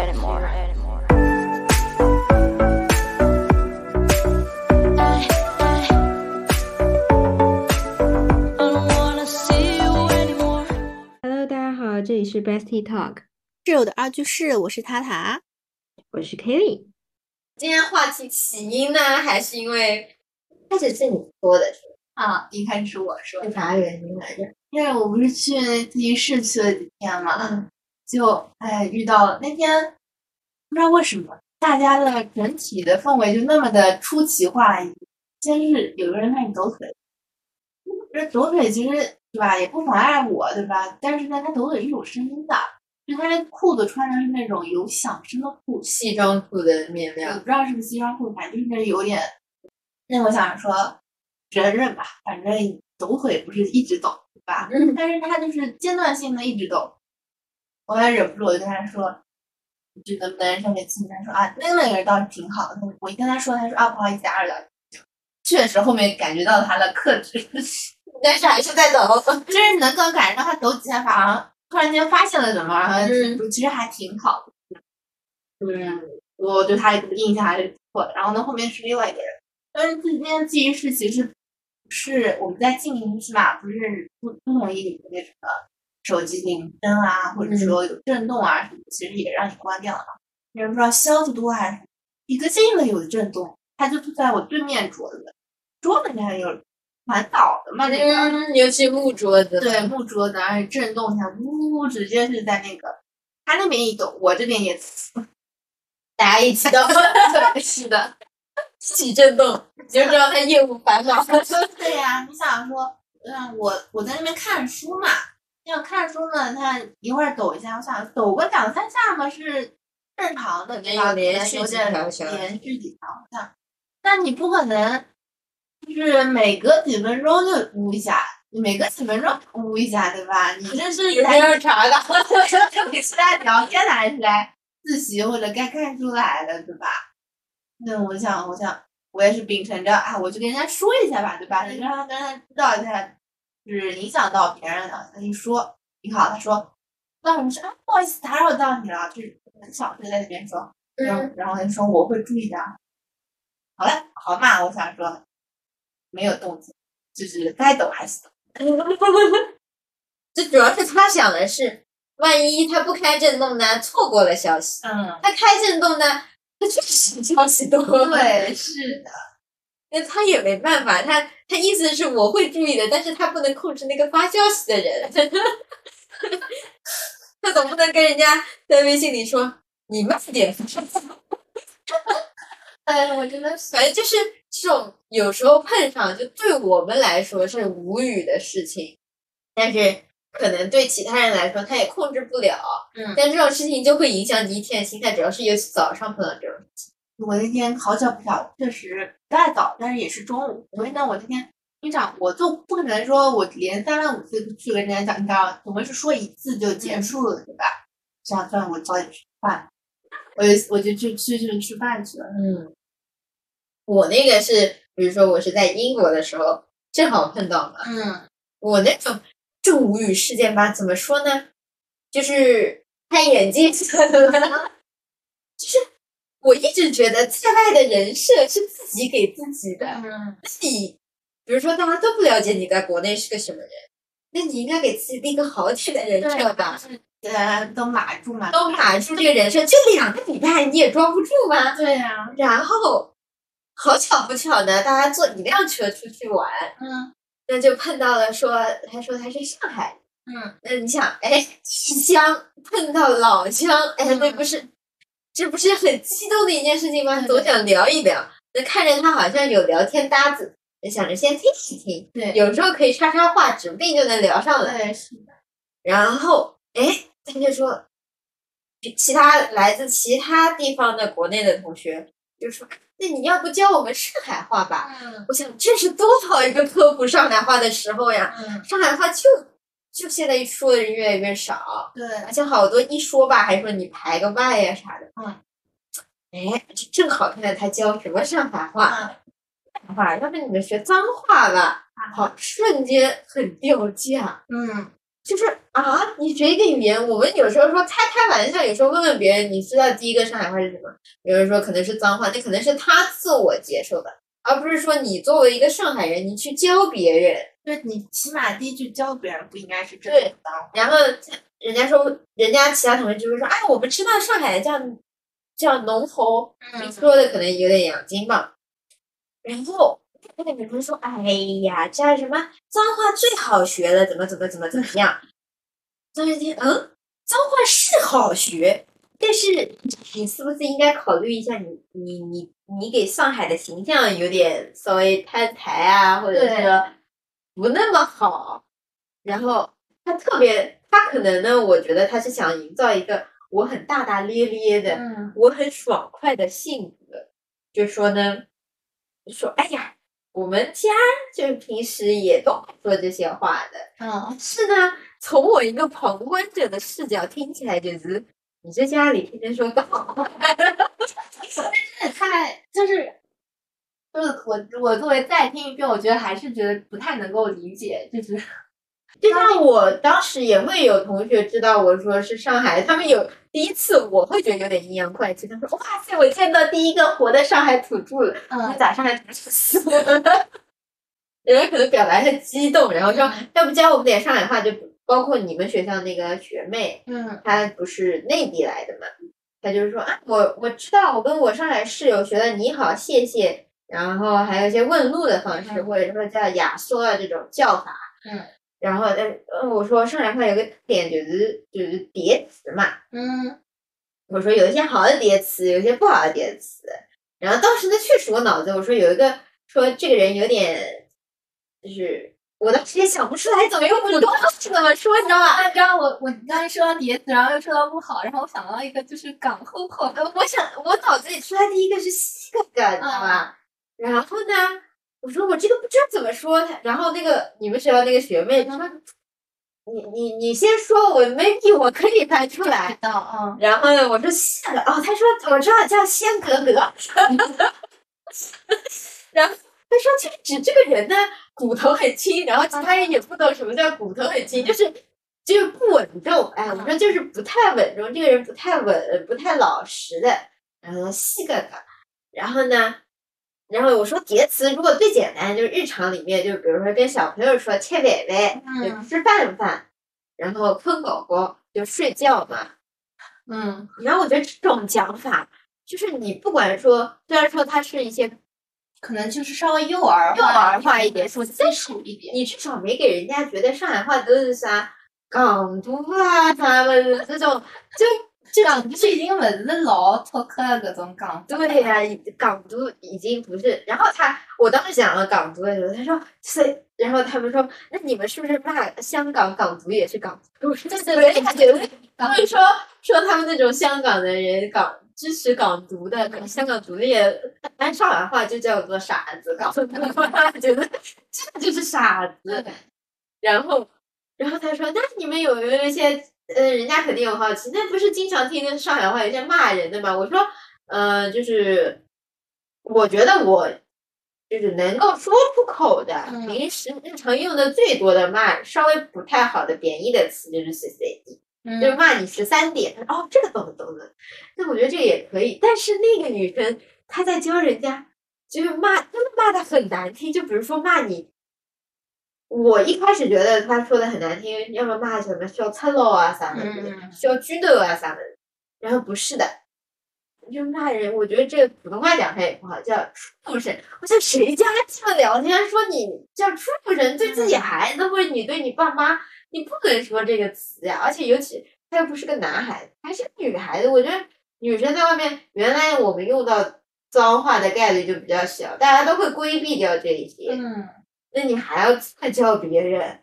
anymore. I don't wanna see you anymore. Hello，大家好，这里是 Bestie Talk，室友的二居室，我是塔塔。我是 Kelly。今天话题起因呢，还是因为开始是你说的，是啊，一开始我说吧？是啥原因来着？因为我不是去自习室去了几天嘛，嗯就哎遇到了那天不知道为什么大家的整体的氛围就那么的出奇化。先是有个人开始抖腿，这抖腿其实对吧也不妨碍我对吧？但是呢，他抖腿是有声音的，就他那裤子穿的是那种有响声的裤子。西装裤的面料我料不，知道是不是西装裤，反正就是有点。那我想说，忍忍吧，反正抖腿不是一直抖，对吧？嗯但是他就是间断性的一直抖。我还忍不住，我就跟他说：“你这能不能上面亲？”他说：“啊，那个人倒是挺好的。”我一跟他说，他说：“啊，不好意思，打扰了。”确实，后面感觉到他的克制，但是还是在抖。就是能够感觉到他抖几下，好像突然间发现了什么，然后嗯其实还挺好的。嗯，我对他的印象还是不错的。然后呢，后面是另外一个人，但是今天记忆室其实是我们在静音是吧，不是不不同意你那什么手机铃声啊，或者说有震动啊什么，其实也让你关掉了。也不知道消息多还是一个劲的有震动，它就坐在我对面桌子，桌子上有蛮倒的嘛，那个。嗯，尤其木桌子，对，木桌子，而且震动一下，呜，直接是在那个他那边一抖，我这边也大家一起抖，对，是的，一起震动，你就知道他业务繁忙。对呀、你想说，嗯，我我在那边看书嘛，要看书呢，他一会儿抖一下，我想抖个两三下嘛是正常的，对吧？有连续几条连续几条，这样，但你不可能就是每隔几分钟就呜一下。你每隔几分钟呜一下，对吧？你这是有没有查的？你是来聊天的还是来自习或者该看书来的，对吧？那我想，我想，我也是秉承着啊，我就跟人家说一下吧，对吧？你让他跟他知道一下，就是影响到别人了。他一说你好，他说那我们说啊，不好意思打扰到你了，就是很小声在那边说，然后然后他就说我会注意的。好了，好嘛，我想说没有动静，就是该抖还是抖。这主要是他想的是，万一他不开震动呢，错过了消息；嗯，他开震动呢，他确实消息多。对，是的。那他也没办法，他他意思是我会注意的，但是他不能控制那个发消息的人，他总不能跟人家在微信里说你慢点 哎，我真的是。反正就是这种有时候碰上，就对我们来说是无语的事情，但是可能对其他人来说他也控制不了，嗯但这种事情就会影响你一天的心态，主要是尤其早上碰到这种，我那天好巧不巧，确实不太早，但是也是中午。所以呢，我今天你想，我就不可能说我连三番五次去跟人家讲，你知道，总归是说一次就结束了，对吧？这样算我早点吃饭，我就我就去去去吃饭去了。嗯，我那个是，比如说我是在英国的时候正好碰到嘛，嗯我那种这无语事件吧，怎么说呢？就是看眼界了，就是我一直觉得在外的人设是自己给自己的。嗯那你比如说大家都不了解你在国内是个什么人，那你应该给自己立个好点的人设吧，呃，都码住嘛，都码住这个人设，就两个礼拜你也装不住吗？对呀、然后好巧不巧呢，大家坐一辆车出去玩，嗯那就碰到了说，他说他是上海人。嗯，那你想，哎，异乡碰到老乡，哎，那不是，这不是很激动的一件事情吗？总想聊一聊。那看着他好像有聊天搭子，就想着先听一听，对有时候可以插插话，指不定就能聊上了。对是的，然后，哎，他就说，其他来自其他地方的国内的同学就说，那你要不教我们上海话吧？嗯我想，这是多好一个科普上海话的时候呀！嗯，上海话就就现在说的人越来越少，对，而且好多一说吧，还说你排个外呀啥的。嗯，哎，这正好现在他教什么上海话，嗯上海话，要不你们学脏话吧？好，瞬间很掉价。嗯就是啊，你学一个语言，我们有时候说开开玩笑，有时候问问别人，你知道第一个上海话是什么？有人说可能是脏话，那可能是他自我接受的，而不是说你作为一个上海人，你去教别人。对你起码第一句教别人不应该是这对种脏话。然后人家说，人家其他同学就会说，哎，我们吃到上海的叫叫浓头，你嗯说的可能有点洋泾浜。然后那个女生说，哎呀，这什么脏话最好学了，怎么怎么怎么怎么样？张学天，嗯，脏话是好学，但是你是不是应该考虑一下你你你你给上海的形象有点稍微摊台啊，或者对说不那么好。然后他特别，他可能呢，我觉得他是想营造一个我很大大咧咧的，嗯我很爽快的性格，就说呢，说哎呀，我们家就是平时也都说这些话的，嗯，是呢，从我一个旁观者的视角听起来就是你在家里天天说脏话，这也太就是。就是我，我作为再听一遍，我觉得还是觉得不太能够理解，就是 就像 我当时也会有同学知道我说是上海，他们有第一次我会觉得有点阴阳怪气，他们说哇塞，我见到第一个活的上海土著了。你嗯咋上来读书？人家可能表达一下激动，然后说要不教我们点上海话，就包括你们学校那个学妹，嗯她不是内地来的嘛，她就是说啊，我我知道，我跟我上海室友学的你好，谢谢，然后还有一些问路的方式，嗯或者说叫雅索啊这种叫法，嗯，然后呃呃我说上海话有个点就是就是叠词嘛，嗯我说有一些好的叠词，有一些不好的叠词。然后当时呢，确实我脑子我说有一个说这个人有点，就是我当时也想不出来怎么用普通话怎么说，你知道吗？啊，刚刚我我刚才说到叠词，然后又说到不好，然后我想到一个就是港后后，呃我想我脑子里出来第一个是西哥哥，你知道吗？然后呢，我说我这个不知道怎么说他，然后那个你们学校那个学妹她说，你你你先说，我 maybe 我可以猜出来。到啊，然后呢，我说谢了哦，他说我知道叫仙格格，然后他说就指这个人呢骨头很轻，然后其他人也不懂什么叫骨头很轻，就是就是不稳重，哎，我说就是不太稳重，这个人不太稳，不太老实的，然后细个个，然后呢。然后我说叠词，如果最简单就是日常里面，就比如说跟小朋友说切伟伟，就嗯。吃饭饭，然后困狗狗就睡觉嘛，嗯。然后我觉得这种讲法，就是你不管说，虽然说它是一些可能就是稍微幼儿幼儿化一点说基础一点，你至少没给人家觉得上海话都是啥港独啊啥的这种，就这港种独已经不是老脱课了，搿种港独。对呀、港独已经不是。然后他，我当时讲了港独的时候，他说是，然后他们说，那你们是不是骂香港港独也是港独？对对对，他觉得他们说说他们那种香港的人港支持港独的，可能香港独立的，按上海话就叫做傻子，港独，觉得这就是傻子。然后，然后他说：“那你们有没有一些呃，人家肯定有好奇，那不是经常听的上海话有些骂人的吗？”我说：“呃，就是我觉得我就是能够说出口的，嗯平时日常用的最多的骂稍微不太好的贬义的词就是 C C D，、就是嗯，骂你十三点。哦，这个懂了懂了。那我觉得这个也可以，但是那个女生她在教人家，就是骂，真的骂的很难听。就比如说骂你，我一开始觉得他说的很难听，要么骂什么小赤佬啊啥的，嗯小猪头啊啥的，然后不是的。就骂人，我觉得这个普通话讲它也不好，叫畜生。我想谁家这么聊天说你叫畜生，对自己孩子或者你对你爸妈，你不能说这个词呀。而且尤其他又不是个男孩子，还是个女孩子。我觉得女生在外面，原来我们用到脏话的概率就比较小，大家都会规避掉这一些。嗯，那你还要再教别人，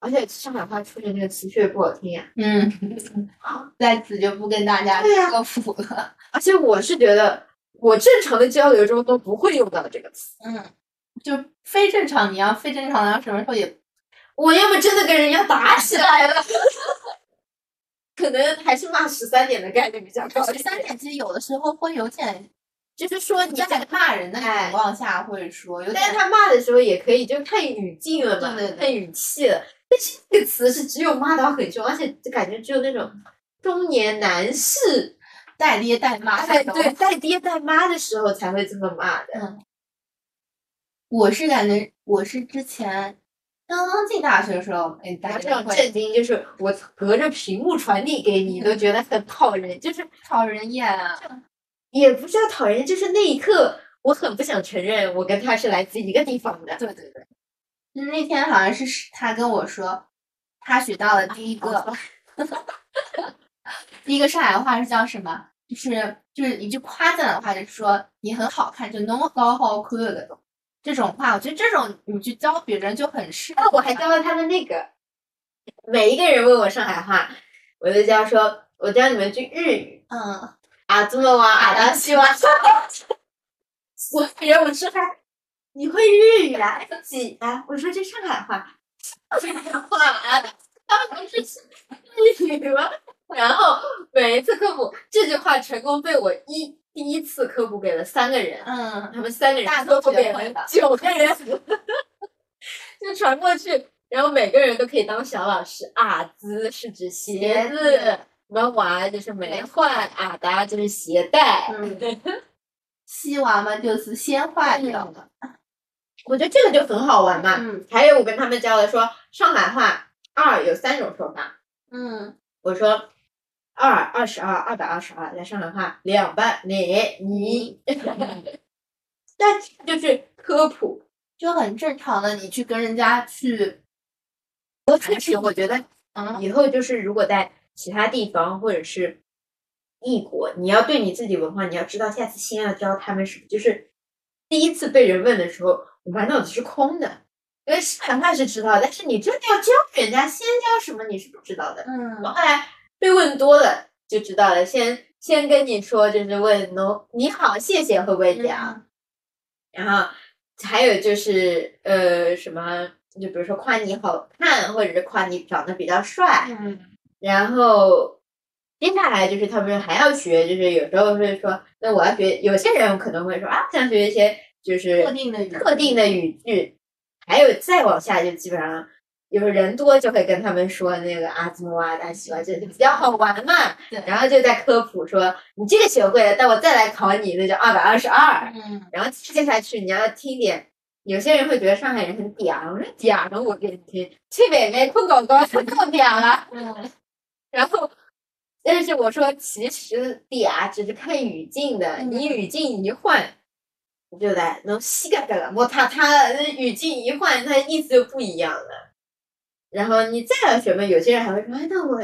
而且上海话“出的”这个词确实不好听呀。嗯，在此就不跟大家科普了。而且我是觉得，我正常的交流中都不会用到这个词。嗯，就非正常，你要非正常，然后什么时候也我要么真的跟人家打起来了，可能还是骂十三点的概率比较高。十三点，其实有的时候会有点就是说你在在，骂人的哎情况下会说有点但是他骂的时候也可以，就看语境了嘛，对对对看语气了。但是这个词是只有骂到很凶，而且就感觉只有那种中年男士，带爹带妈哎，对，带爹带妈的时候才会这么骂的。我是感觉我是之前刚刚进大学的时候，哎，大家会种震惊，就是我隔着屏幕传递给你，都觉得很讨人，就是讨人厌啊。也不是要讨厌，就是那一刻我很不想承认我跟他是来自一个地方的。对对对，就是那天好像是他跟我说，他学到了第一个 第一个上海话是叫什么？就是就是一句夸赞的话，就是说你很好看，就侬好好看的。这种话，我觉得这种你去教别人就很适合。那我还教了他们那个，每一个人问我上海话，我就教说，我教你们句日语嗯，啊，这么玩啊的希望。我别人我说他，你会日语啊？几啊？我说这上海话，上海话啊，他们不是日语吗？然后每一次科普这句话成功被我一第一次科普给了三个人，嗯，他们三个人科普给了九个人，就传过去，然后每个人都可以当小老师。啊兹是指鞋鞋子子，什么娃就是没换，啊达就是鞋带。嗯 西娃嘛就是先坏掉的。我觉得这个就很好玩嘛。嗯还有我跟他们教的说，上海话二有三种说法。嗯我说二二十二二百二十二，在上海话两百你你，但就是科普。就很正常的，你去跟人家去，而且我觉得嗯以后就是如果在其他地方或者是异国，你要对你自己文化，你要知道下次先要教他们什么。就是第一次被人问的时候，我满脑子是空的，因为上海话是知道，但是你真的要教人家，先教什么你是不知道的。嗯我后来被问多了就知道了，先先跟你说就是问侬你好谢谢会不会讲，然后还有就是呃什么，就比如说夸你好看，或者是夸你长得比较帅，嗯然后接下来就是他们还要学，就是有时候会说，那我要学，有些人可能会说啊，想学一些就是特定的语特定的语句，还有再往下就基本上。有人多就会跟他们说那个阿兹莫阿达西瓦，这就比较好玩嘛。对然后就在科普说你这个学会了，但我再来考你，那就二百二十二。嗯然后接下去你要听点，有些人会觉得上海人很嗲，我说嗲的我给你听，去北美困狗狗是够嗲了。嗯然后，但是我说其实嗲只是看语境的，你语境一换，你就来能膝盖盖了，我他他的语境一换，它意思就不一样了。然后你再要学嘛，有些人还会说，哎，那我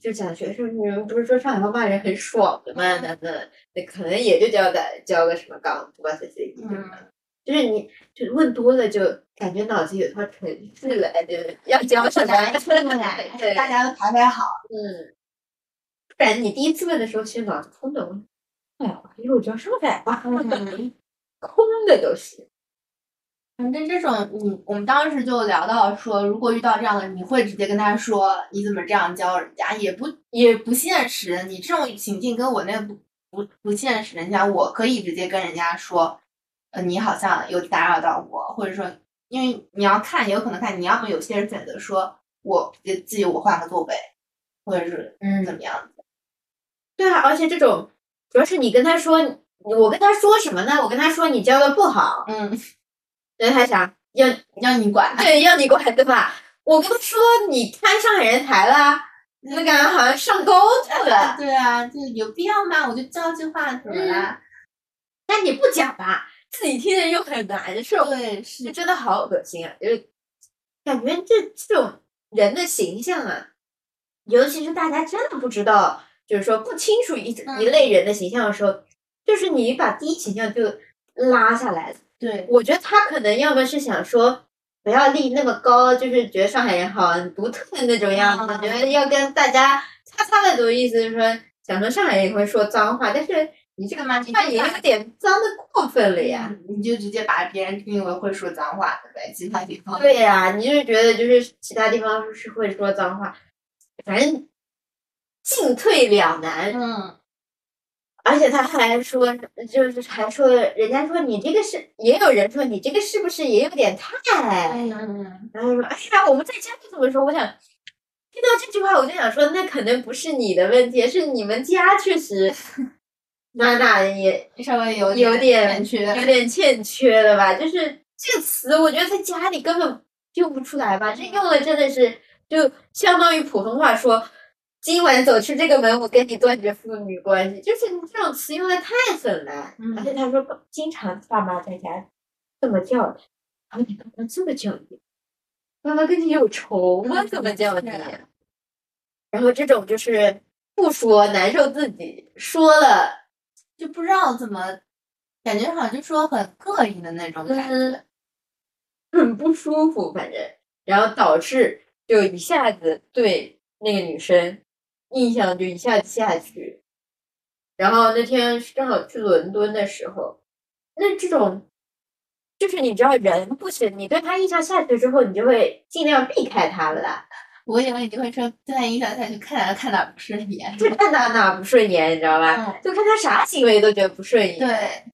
就想学生你们不是说上海话骂人很爽的吗？那那那可能也就教的教个什么港普啊这些，嗯，就是你就是问多了就感觉脑子有套程序了，就要教什么来这么来，对大家都排排好。嗯，不然你第一次问的时候，其实脑子空的。我哎呀，我又教上海话，嗯 空的都是。反正这种，你我们当时就聊到说，如果遇到这样的，你会直接跟他说你怎么这样教人家，也不也不现实。你这种情境跟我那不不不现实。人家我可以直接跟人家说，呃，你好像有打扰到我，或者说，因为你要看，也有可能看，你要么有些人选择说我给自己我换个座位，或者是嗯怎么样子。对啊，而且这种主要是你跟他说，我跟他说什么呢？我跟他说你教的不好，嗯，人他想要要你管。对要你管对吧？我跟他说你摊上海人台啦，那感觉好像上钩子了。对啊，就有必要吗？我就教句话怎么啦？但你不讲吧，自己听着又很难受。对，就是真的好恶心啊！就是感觉这这种人的形象啊，尤其是大家真的不知道，就是说不清楚一嗯一类人的形象的时候，就是你把第一形象就拉下来了。对，我觉得他可能要么是想说不要立那么高，就是觉得上海人好很独特的那种样子，嗯觉得要跟大家擦擦的多，意思是说想说上海人也会说脏话，但是你这个嘛你话也有点脏的过分了呀。嗯你就直接把别人定义为会说脏话的呗，其他地方。对呀、你就是觉得就是其他地方是会说脏话，反正进退两难。嗯，而且他还说，就是还说，人家说你这个是，也有人说你这个是不是也有点太，嗯，然后说，哎呀，我们在家就这么说。我想听到这句话，我就想说，那可能不是你的问题，是你们家确实哪哪也稍微有有点有点欠缺的吧？就是这个词，我觉得在家里根本用不出来吧？这用的真的是就相当于普通话说。今晚走出这个门，我跟你断绝父女关系，就是你这种词用的太狠了。嗯而且他说，经常爸妈在家这么叫他，然后你干嘛这么叫你？妈妈跟你有仇吗？嗯怎么叫你？然后这种就是不说难受自己，说了就不知道怎么，感觉好像就说很膈应的那种感觉。很不舒服，反正，然后导致就一下子对那个女生印象就一下子下去。然后那天正好去伦敦的时候，那这种就是你知道人不行，你对他印象下去之后，你就会尽量避开他了，我以为你就会说对他影响下去，看哪看哪不顺眼。就看哪哪不顺眼，你知道吧？嗯，就看他啥行为都觉得不顺眼。对，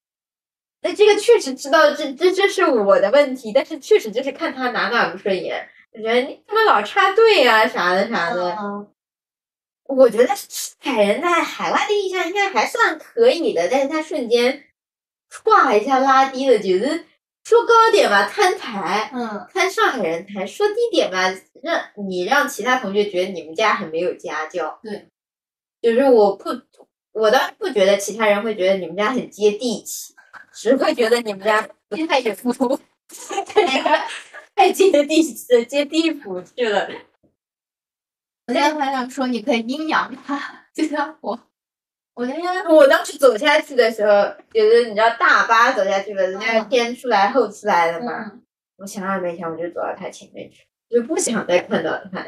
那这个确实知道这这这是我的问题，但是确实就是看他哪哪不顺眼，我觉得你怎么老插队啊、啥的啥的。嗯，我觉得海人在海外的印象应该还算可以的，但是他瞬间歘一下拉低了，觉得说高点吧摊台，嗯，摊上海人台；说低点吧，让你让其他同学觉得你们家很没有家教。对，就是我不，我倒是不觉得其他人会觉得你们家很接地气，只会觉得你们家不太有福，太接地气，接地府去了。我现在还想说，你可以阴阳他，就像我，我那天我当时走下去的时候，觉得你知道大巴走下去了，人家嗯先出来后出来的嘛。嗯我想也没想，我就走到他前面去，就不想再看到他。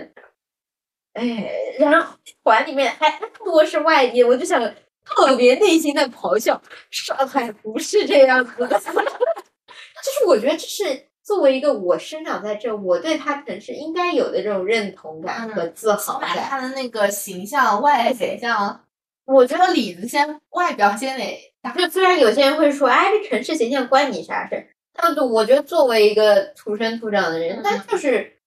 哎，然后团里面还多是外地，我就想特别内心的咆哮：上海不是这样子的。就是我觉得这是作为一个我生长在这，我对他城市应该有的这种认同感和自豪把感。他的那个形象、外形象，我觉得这个里子先外表先得打。就虽然有些人会说，哎，这城市形象关你啥事儿？但是我觉得作为一个土生土长的人，嗯但就是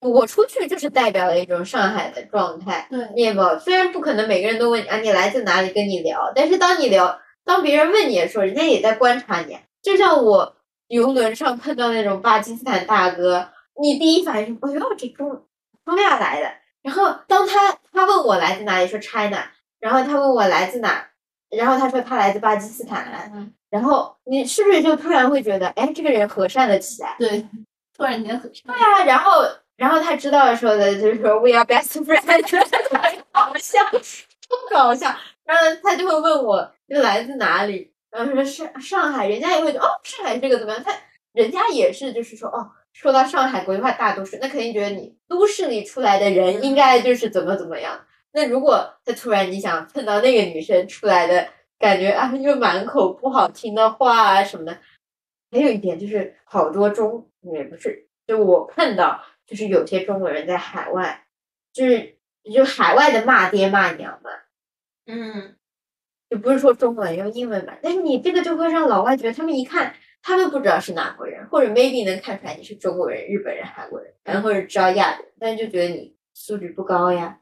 我出去就是代表了一种上海的状态对，面貌。虽然不可能每个人都问你啊，你来自哪里，跟你聊，但是当你聊，当别人问你的时候，人家也在观察你。就像我游轮上碰到那种巴基斯坦大哥，你第一反应是，哎呦，这中中亚来的。然后当他他问我来自哪里，说 China，然后他问我来自哪，然后他说他来自巴基斯坦，嗯，然后你是不是就突然会觉得，哎，这个人和善了起来？对，突然间和善对啊，然后然后他知道的时候呢，就是说 we are best friends，好笑，超搞笑。然后他就会问我就来自哪里，然后说上上海，人家也会觉得哦，上海这个怎么样？他人家也是就是说哦，说到上海国际化大都市，那肯定觉得你都市里出来的人应该就是怎么怎么样。那如果他突然你想碰到那个女生出来的感觉啊，又满口不好听的话啊什么的，还有一点就是好多中也不是，就我碰到就是有些中国人在海外，就是就海外的骂爹骂娘嘛，嗯，就不是说中文用英文嘛，但是你这个就会让老外觉得他们一看，他们不知道是哪国人，或者 maybe 能看出来你是中国人、日本人、韩国人，然后或者知道亚人，但是就觉得你素质不高呀，你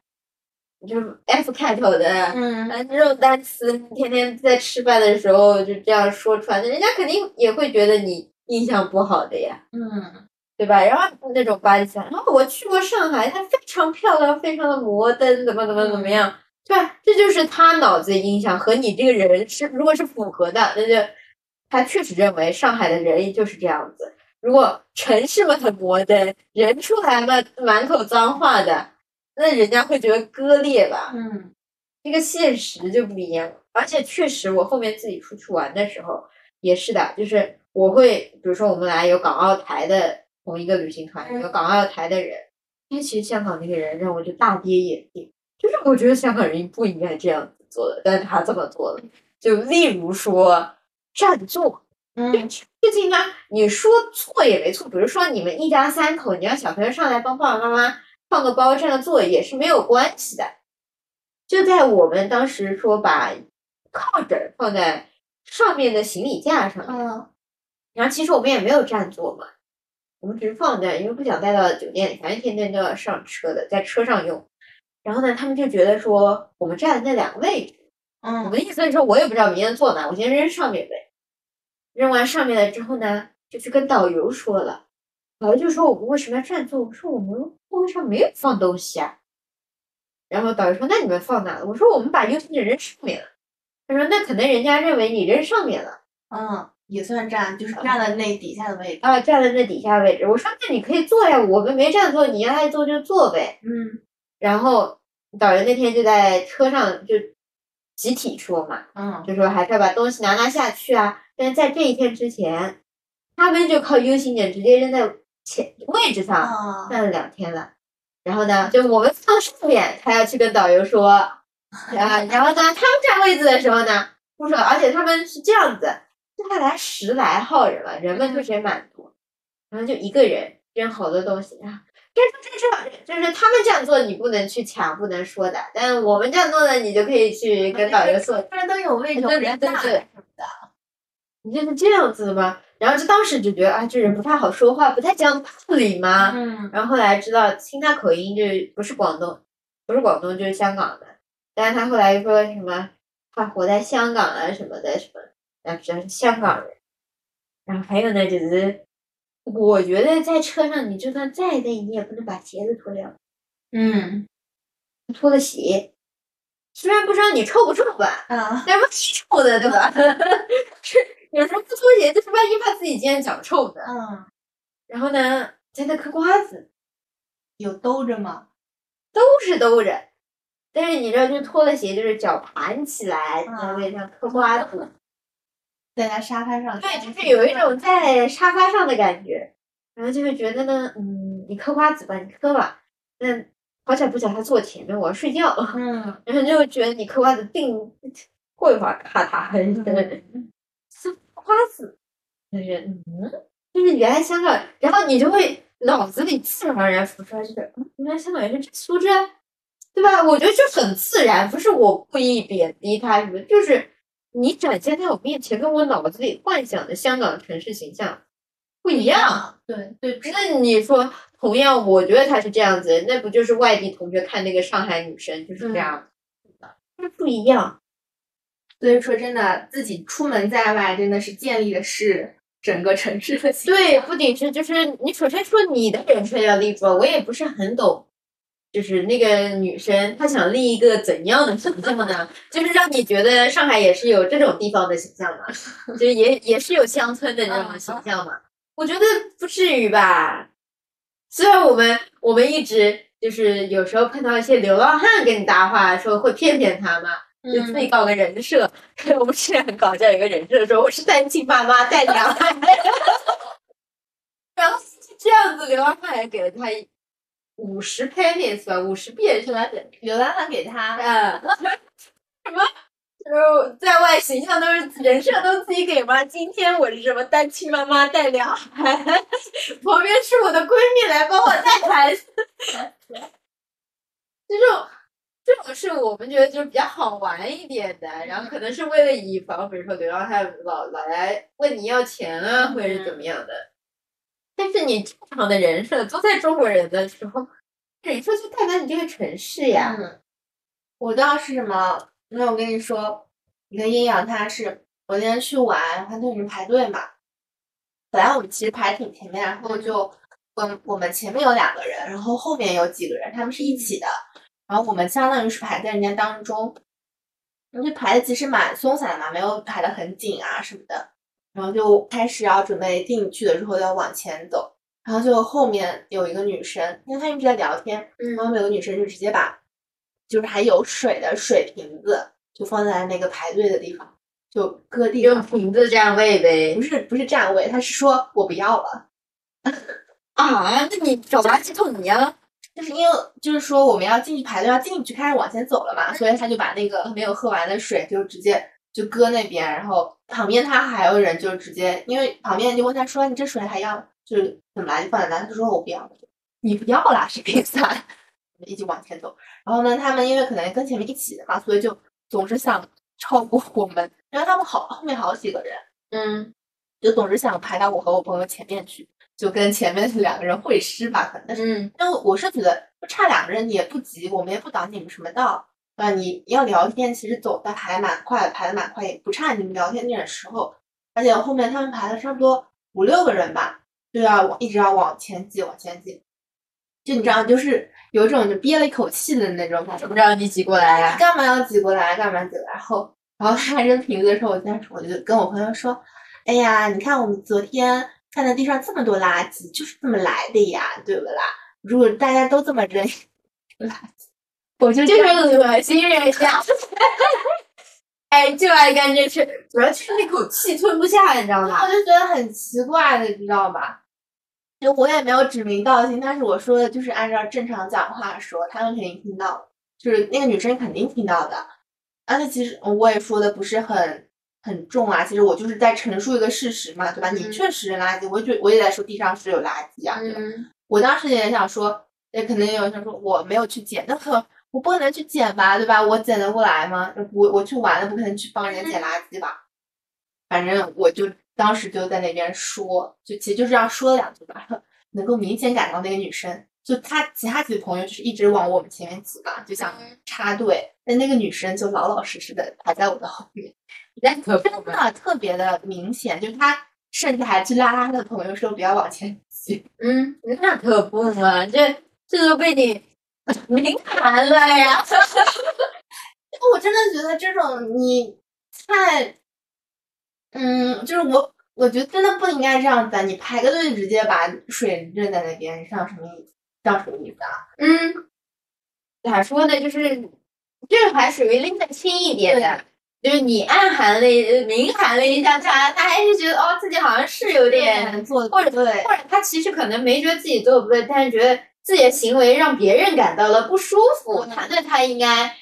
就是 F 开头的，嗯，啊，这种单词你天天在吃饭的时候就这样说出来，人家肯定也会觉得你印象不好的呀，嗯，对吧？然后那种巴基斯坦，然后我去过上海，它非常漂亮，非常的摩登，怎么怎么怎么样，对吧？这就是他脑子的印象和你这个人是如果是符合的，那就他确实认为上海的人就是这样子。如果城市嘛很摩登，人出来嘛满口脏话的，那人家会觉得割裂吧？嗯，这个现实就不一样。而且确实，我后面自己出去玩的时候也是的，就是我会，比如说我们来有港澳台的同一个旅行团，有港澳台的人，因为其实香港那个人让我就大跌眼镜，就是我觉得香港人不应该这样子做的，但是他这么做了。就例如说占座，嗯，事情呢，你说错也没错。比如说你们一家三口，你让小朋友上来帮爸爸妈妈放个包、占个座也是没有关系的。就在我们当时说把靠枕放在上面的行李架上。嗯然后其实我们也没有占座嘛，我们只是放在，因为不想带到酒店里，反正天天都要上车的，在车上用。然后呢，他们就觉得说我们占的那两个位置，我嗯们的意思是说，我也不知道明天坐哪，我先扔上面呗。扔完上面了之后呢，就去跟导游说了，导游就说我们为什么要占座？我说我们座位上没有放东西啊。然后导游说那你们放哪了？我说我们把优先级扔上面了。他说那可能人家认为你扔上面了。嗯，也算占，就是占了那底下的位置。啊，占了那底下位置。我说那你可以坐呀，我们没占座，你要爱坐就坐呗。嗯然后导游那天就在车上就集体说嘛，嗯就说还是要把东西拿拿下去啊。但是在这一天之前，他们就靠 U 型点直接扔在前位置上，啊站了两天了。然后呢，就我们放上面，他要去跟导游说，啊，然后呢，他们占位置的时候呢，不说，而且他们是这样子，下来十来号人了，人们确实也蛮多，然后就一个人扔好多东西啊。这这这就是他们这样做，你不能去抢，不能说的。但我们这样做呢，你就可以去跟导游说，不然都有位置，人大什么的。你就是这样子的吗？然后就当时就觉得啊，这人不太好说话，不太讲道理嘛。嗯然后后来知道听他口音就不是广东，不是广东就是香港的，但是他后来又说什么他活在香港啊什么的什么，然后知道是香港人。然后还有呢，就是我觉得在车上你就算再累，你也不能把鞋子脱掉，嗯脱了鞋，虽然不知道你臭不臭吧，啊但是挺臭的，对吧？是 有时候不脱鞋，就是万一怕自己今天脚臭的。嗯，然后呢，在那嗑瓜子，有兜着吗？兜是兜着，但是你知道，就脱了鞋，就是脚盘起来嗯在位上嗑瓜子，在那沙发上，对，就是有一种在沙发上的感觉，然后就会觉得呢，嗯，你嗑瓜子吧，你嗑吧，那好巧不巧他坐前面，我要睡觉，嗯。然后就会觉得你嗑瓜子定 过一会儿咔嗒，嗑瓜子，就是嗯，就是原来香港，然后你就会脑子里自然而然浮出来，就是嗯，原来香港人是这素质啊，对吧？我觉得就很自然，不是我故意贬低他什么，就是你展现在我面前，跟我脑子里幻想的香港城市形象不一样。，对对，那你说，同样，我觉得他是这样子，那不就是外地同学看那个上海女生就是这样子的，就是不一样。所以说真的，自己出门在外，真的是建立的是整个城市的形对，不仅是就是你首先说你的人设要立住，我也不是很懂，就是那个女生她想立一个怎样的形象呢？就是让你觉得上海也是有这种地方的形象嘛，就是也也是有乡村的那种形象嘛。我觉得不至于吧。虽然我们我们一直就是有时候碰到一些流浪汉跟你搭话，说会骗骗他嘛，就自己搞个人设。我们之前很搞笑，有个人设说我是单亲妈妈带两孩，然后这样子，流浪汉也给了他五十 pennies 吧，五十币是吧？流浪汉给他，嗯，什么？就是在外形象都是人设都自己给吗？今天我是什么单亲妈妈带两孩，旁边是我的闺蜜来帮我带孩子，这 种这种是我们觉得就是比较好玩一点的，然后可能是为了以防，比如说流浪汉老老来问你要钱啊，或者是怎么样的。但是你正常的人设都在中国人的时候，人设就代表你这个城市呀。嗯，我倒是什么？那我跟你说，你跟阴阳他是，我那天去玩，他那人排队嘛。本来我们其实排挺前面，然后就，我，我们前面有两个人，然后后面有几个人，他们是一起的，然后我们相当于是排在人家当中，因为排的其实蛮松散的嘛，没有排的很紧啊什么的，然后就开始要准备进去的时候要往前走，然后就后面有一个女生，因为她一直在聊天，嗯然后有个女生就直接把就是还有水的水瓶子就放在那个排队的地方，就搁地用，瓶子占位呗不。是不是占位，她是说我不要了，啊，那你找垃圾桶呀？就是因为就是说我们要进去排队要进去开始往前走了嘛，所以他就把那个没有喝完的水就直接就搁那边，然后旁边他还有人就直接，因为旁边就问他说你这水还要就是怎么来就放在那，他说我不要了，你不要啦，什么意思啊？一起往前走，然后呢，他们因为可能跟前面一起的嘛，所以就总是想超过我们，因为他们好后面好几个人，嗯。就总是想排到我和我朋友前面去，就跟前面两个人会师吧，可能。但是嗯因为我是觉得就差两个人你也不急，我们也不挡你们什么道，对吧？你要聊天，其实走的还蛮快，排的蛮快，也不差你们聊天那点时候。而且后面他们排了差不多五六个人吧，就要往一直要往前挤，往前挤。就你知道，就是有一种就憋了一口气的那种感觉怎。么让你挤过来呀、干嘛要挤过来？干嘛挤过来？然后，然后他扔瓶子的时候，我在我就跟我朋友说：“哎呀，你看我们昨天看到地上这么多垃圾，就是这么来的呀，对不啦？如果大家都这么扔垃圾，我就就是恶心人家。哎，就爱干这事，主要就是那口气吞不下，你知道吗我？就觉得很奇怪的，你知道吗？就我也没有指名道姓，但是我说的就是按照正常讲话说，他们肯定听到，就是那个女生肯定听到的。而且其实我也说的不是很很重啊，其实我就是在陈述一个事实嘛，对吧？你嗯确实扔垃圾，我就我也在说地上是有垃圾啊，对吧？嗯，我当时也想说，也可能也有人想说我没有去捡，那可我不可能去捡吧，对吧？我捡得过来吗？我我去玩了，不可能去帮人家捡垃圾吧？反正我就当时就在那边说，就其实就这样说了两句吧，能够明显感到那个女生，就她其他几个朋友就是一直往我们前面挤嘛，就想嗯插队，但那个女生就老老实实的排在我的后面，真的特别的明显，就是他甚至还去拉拉她的朋友说不要往前挤。嗯，那可不嘛，这这都被你明谈了呀。我真的觉得这种你太，嗯，就是我我觉得真的不应该这样子啊！你排个队直接把水扔在那边，这样什么意思？这样什么意思啊？嗯，咋说呢？就是这个还属于拎得轻一点的，就是你暗含了一明含了一下他，他还是觉得哦自己好像是有点，做或者对或者他其实可能没觉得自己做的不对，但是觉得自己的行为让别人感到了不舒服，嗯他那他应该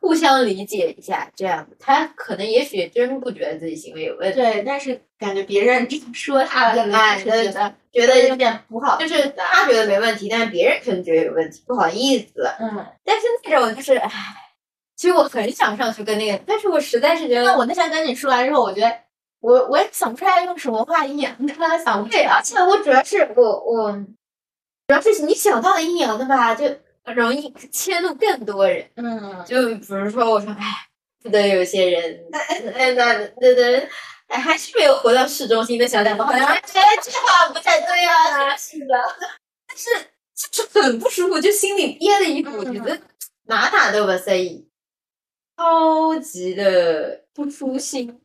互相理解一下，这样子，他可能也许真不觉得自己行为有问题，对，但是感觉别人说他了，哎觉得觉觉得有点不好，就是他觉得没问题，但是别人可能觉得有问题，不好意思。嗯。但是那种就是，唉，其实我很想上去跟那个，但是我实在是觉得那我那天跟你说完之后，我觉得我我也想不出来用什么话阴阳跟他想不出而且我主要是我我，主要是你想到的阴阳的吧，就容易迁怒更多人。嗯，就比如说，我说，哎，不得有些人，那，那那那，哎，还是没有活到市中心的小两好像觉得这话不太对啊，是的，但是就是很不舒服，就心里憋了一股觉得哪哪都不适意，超级的不舒心。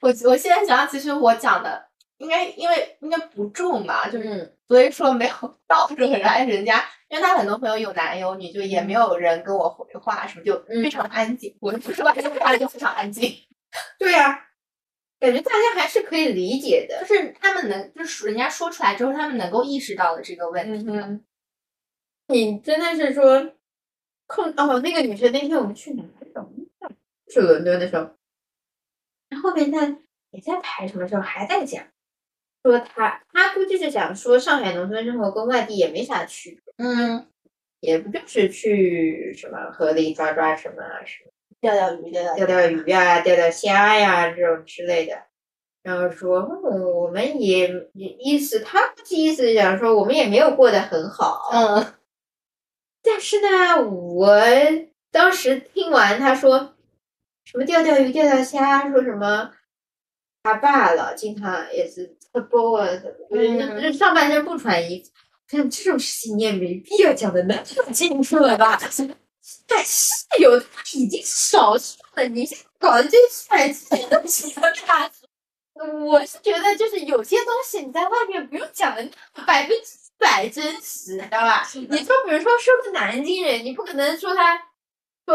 我我现在想想，其实我讲的应该因为应该不重嘛，就是嗯所以说没有到惹来人家，因为他很多朋友有男有女，就也没有人跟我回话什么，就非常安静。我不说话，说话就非常安静，对呀、感觉大家还是可以理解的。就是他们能，就是人家说出来之后，他们能够意识到的这个问题。嗯你真的是说控哦？那个女生那天我们去哪？去伦敦的时候，然后面他也在排什么时候还在讲，说他他估计是想说上海农村生活跟外地也没啥区别，嗯，也不就是去什么河里抓抓什么啊什么。钓钓鱼的，钓钓鱼啊、钓钓虾呀、这种之类的。然后说，嗯我们也也意思，他估计意思想说，我们也没有过得很好。嗯但是呢，我当时听完他说什么钓钓鱼、钓钓虾，说什么他爸了，经常也是他包啊，就是嗯就是上半身不穿衣服。像这种事情你也没必要讲的那么清楚了吧？但是有的已经少数了，你搞的这事情。我是觉得，就是有些东西你在外面不用讲的百分之百真实，你知道吧？你说，比如说说个南京人，你不可能说他说，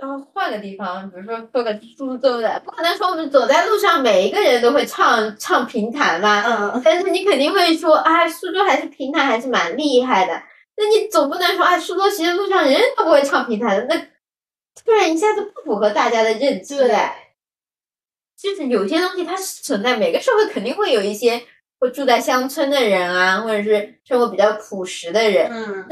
呃，换个地方，比如说说个苏州的，不可能说我们走在路上每一个人都会唱唱评弹吧？嗯，但是你肯定会说，啊，苏州还是评弹还是蛮厉害的。那你总不能说，啊，苏州其实路上人人都不会唱评弹的，那突然一下子不符合大家的认知对了。就是有些东西它是存在，每个社会肯定会有一些会住在乡村的人啊，或者是生活比较朴实的人，嗯，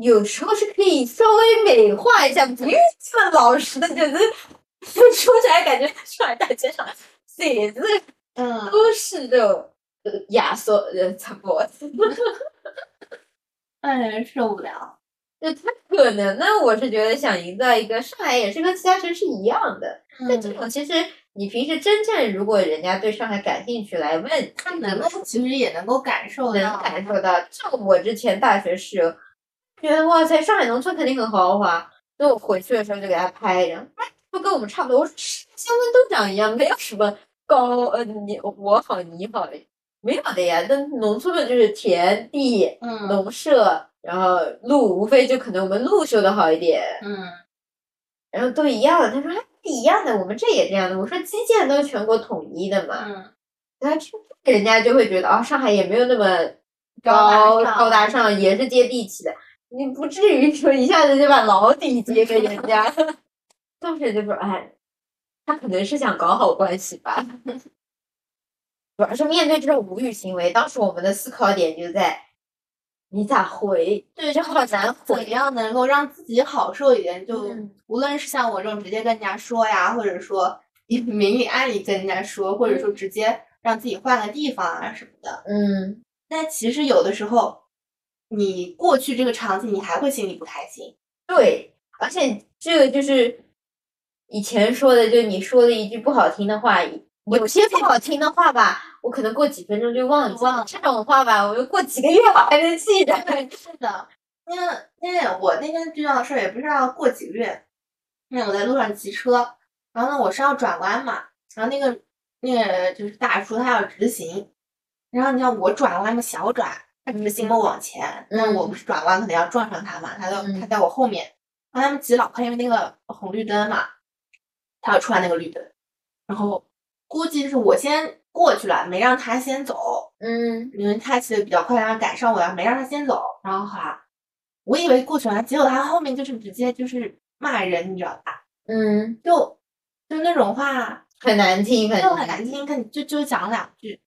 有时候是可以稍微美化一下，不用这么老实的，就是付出起来感觉上海大街上写字嗯，都是这种呃压缩呃怎么？让人受不了。就它可能呢，我是觉得想营造一个上海也是跟其他城市一样的。但这，种其实你平时真正如果人家对上海感兴趣来问，他能够其实也能够感受能到，感受到。就我之前大学室友觉得哇塞，上海农村肯定很豪华，所以我回去的时候就给他拍一张，哎，不跟我们差不多。我说新闻都长一样，没有什么高呃你我好你好的，没有的呀。那农村的就是田地、嗯农舍，然后路无非就可能我们路修的好一点，嗯然后都一样的。他说哎一样的，我们这也这样的。我说基建都是全国统一的嘛。嗯，人家就会觉得啊、上海也没有那么高高高大上，也是接地气的。你不至于说一下子就把老底揭给人家。当时就说，哎，他可能是想搞好关系吧。主要是面对这种无语行为，当时我们的思考点就在，你咋回？对，就好难回。怎样能够让自己好受一点？就嗯无论是像我这种直接跟人家说呀，或者说明里暗里跟人家说，或者说直接让自己换个地方啊什么的。嗯，但其实有的时候，你过去这个场景，你还会心里不开心。对，而且这个就是以前说的，就你说的一句不好听的话，有些不好听的话吧，我可能过几分钟就忘记忘了这种话吧，我就过几个月我还能记着。是的，因为因为我那天遇到的事儿也不是要过几个月，因为我在路上骑车，然后呢我是要转弯嘛，然后那个那个就是大叔他要直行，然后你像我转弯嘛小转，他直行我往前，那我不是转弯可能要撞上他嘛，他就他嗯在我后面，然后他们骑老快，因为那个红绿灯嘛，他要穿那个绿灯，然后估计是我先过去了，没让他先走，嗯因为他骑的比较快，然后赶上我了，没让他先走。然后哈，我以为过去了，结果他后面就是直接就是骂人，你知道吧？嗯，就就那种话，很难听，很就很难听，看就就讲两句，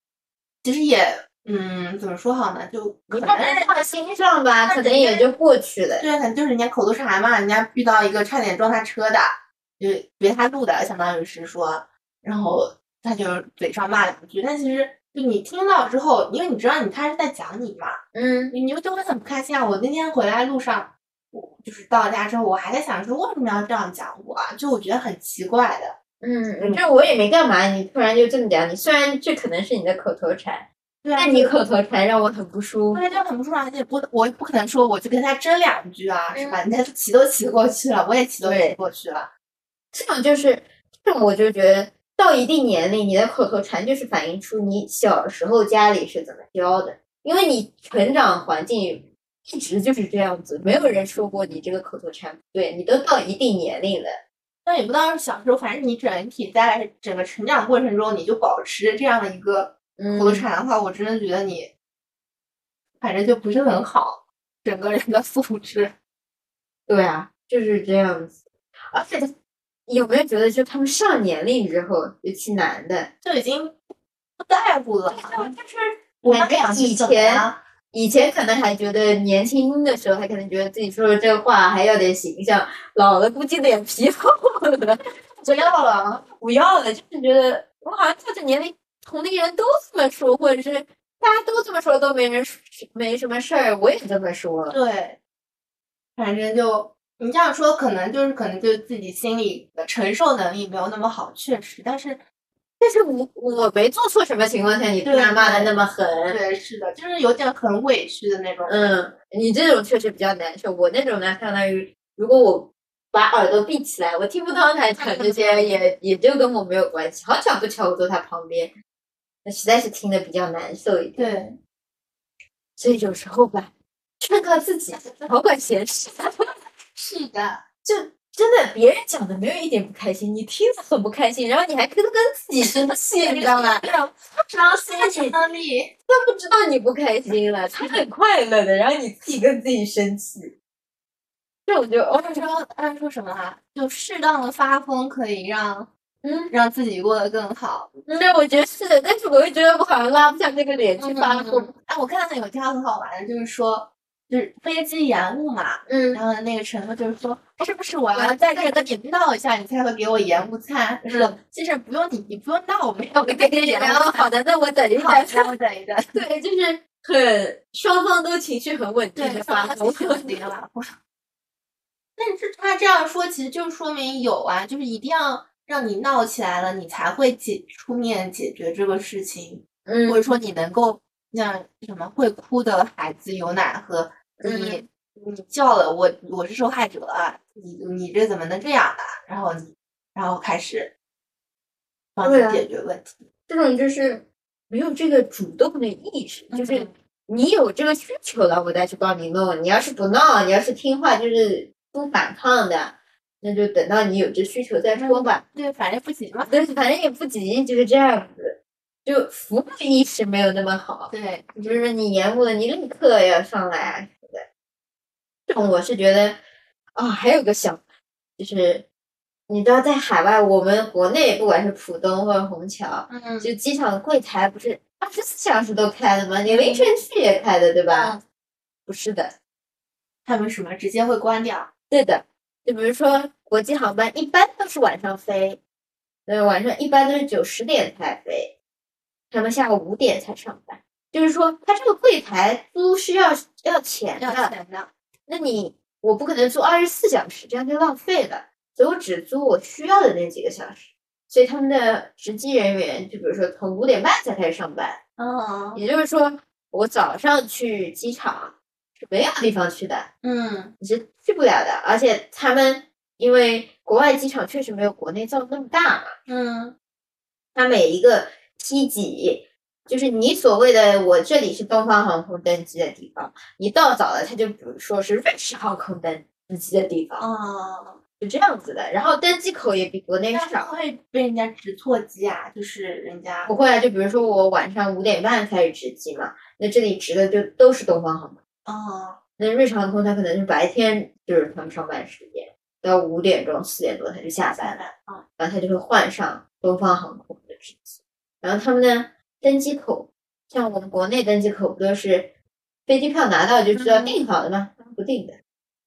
其实也嗯，怎么说好呢？就可能你放心上吧，可能也就过去了。对，可能就是人家口头禅嘛，人家遇到一个差点撞他车的，就别他路的，相当于是说，然后他就嘴上骂两句，但其实就你听到之后，因为你知道你他是在讲你嘛，嗯你你就会很不开心啊！我那天回来路上，我就是到家之后，我还在想说为什么要这样讲我啊？就我觉得很奇怪的。嗯，就我也没干嘛，你突然就这么讲，你虽然这可能是你的口头禅，但你口头禅让我很不舒服。对，就很不舒服，而且不，我也不可能说我去跟他争两句啊，是吧？人家骑都骑过去了，我也骑都骑过去了。这种就是这种，我就觉得到一定年龄，你的口头禅就是反映出你小时候家里是怎么教的，因为你成长环境一直就是这样子，没有人说过你这个口头禅不对，你都到一定年龄了，但也不当是小时候，反正你整体在整个成长过程中，你就保持这样的一个口头嗯，禅的话，我真的觉得你，反正就不是很好，整个人的素质。对啊，就是这样子，而且有没有觉得，就他们上年龄之后，尤其男的，就已经不在乎了，就是我们以前以前可能还觉得年轻的时候，还可能觉得自己说的这话还要点形象，老了估计脸皮厚了，不要了，不要了，就是觉得我好像到这年龄，同龄人都这么说，或者是大家都这么说，都没人没什么事儿，我也这么说。对，反正就你这样说，可能就是可能就自己心里的承受能力没有那么好，确实，但是但是我我没做错什么情况下，你突然骂的那么狠，对，是的，就是有点很委屈的那种。嗯，你这种确实比较难受。我那种呢，相当于如果我把耳朵闭起来，我听不到他讲这些，也也就跟我没有关系。好巧不巧，我坐他旁边，那实在是听得比较难受一点。对，所以有时候吧，劝告自己，少管闲事。是的，就真的别人讲的没有一点不开心，你听着很不开心，然后你还跟跟自己生气，你知道吗？伤心伤力。他不知道你不开心了，他很快乐的，然后你自己跟自己生气，这我就哦，按说他说什么啊？就适当的发疯可以让嗯，让自己过得更好。对，我觉得是的，但是我又觉得我好像拉不下这个脸去发疯。哎，我看到有一条很好玩的，就是说，就是飞机延误嘛，嗯，然后那个乘客就是说，是不是我要在这跟你闹一下，你才会给我延误餐？他说，其实不用你，你不用闹，我们要给 你延误然后好的，那我等一好，下。那我等一下。对，就是很双方都情绪很稳定对，的发发疯。稳定了。但是他这样说，其实就说明有啊，就是一定要让你闹起来了，你才会解出面解决这个事情，或嗯者说你能够像什么会哭的孩子有奶喝，你嗯你叫了我我是受害者啊，你你这怎么能这样呢？然后你然后开始帮你解决问题，这种就是没有这个主动的意识，就是嗯你有这个需求了，我再去帮你弄。你要是不闹，你要是听话，就是不反抗的，那就等到你有这需求再说吧。对，反正不急嘛。对，反正也不急，就是这样子。就服务意识没有那么好，对，就是你延误了，你立刻要上来啊什么的。这种我是觉得啊，还有个想法，就是你知道，在海外，我们国内不管是浦东或者虹桥，嗯就机场的柜台不是二十四小时都开的吗？你凌晨去也开的，对吧？嗯不是的，他们什么直接会关掉。对的。就比如说国际航班一般都是晚上飞，呃，晚上一般都是九十点才飞，他们下午五点才上班。就是说，他这个柜台租是要要钱的，要钱的，那你我不可能租二十四小时，这样就浪费了，所以我只租我需要的那几个小时。所以他们的值机人员，就比如说从五点半才开始上班，嗯也就是说，我早上去机场是没有地方去的，嗯你是去不了的。而且他们因为国外机场确实没有国内造的那么大嘛，嗯它每一个梯级，就是你所谓的我这里是东方航空登机的地方，你到早了，它就比如说是瑞士航空登登机的地方，哦，是这样子的。然后登机口也比国内少。会被人家直错机啊？就是人家不会啊，就比如说我晚上五点半开始值机嘛，那这里值的就都是东方航空。哦，那瑞士航空它可能是白天就是他们上班时间，到五点钟四点多他就下班了，啊，然后他就会换上东方航空的值机。然后他们呢，登机口像我们国内登机口不都是飞机票拿到就知道嗯订好了吗？不定的，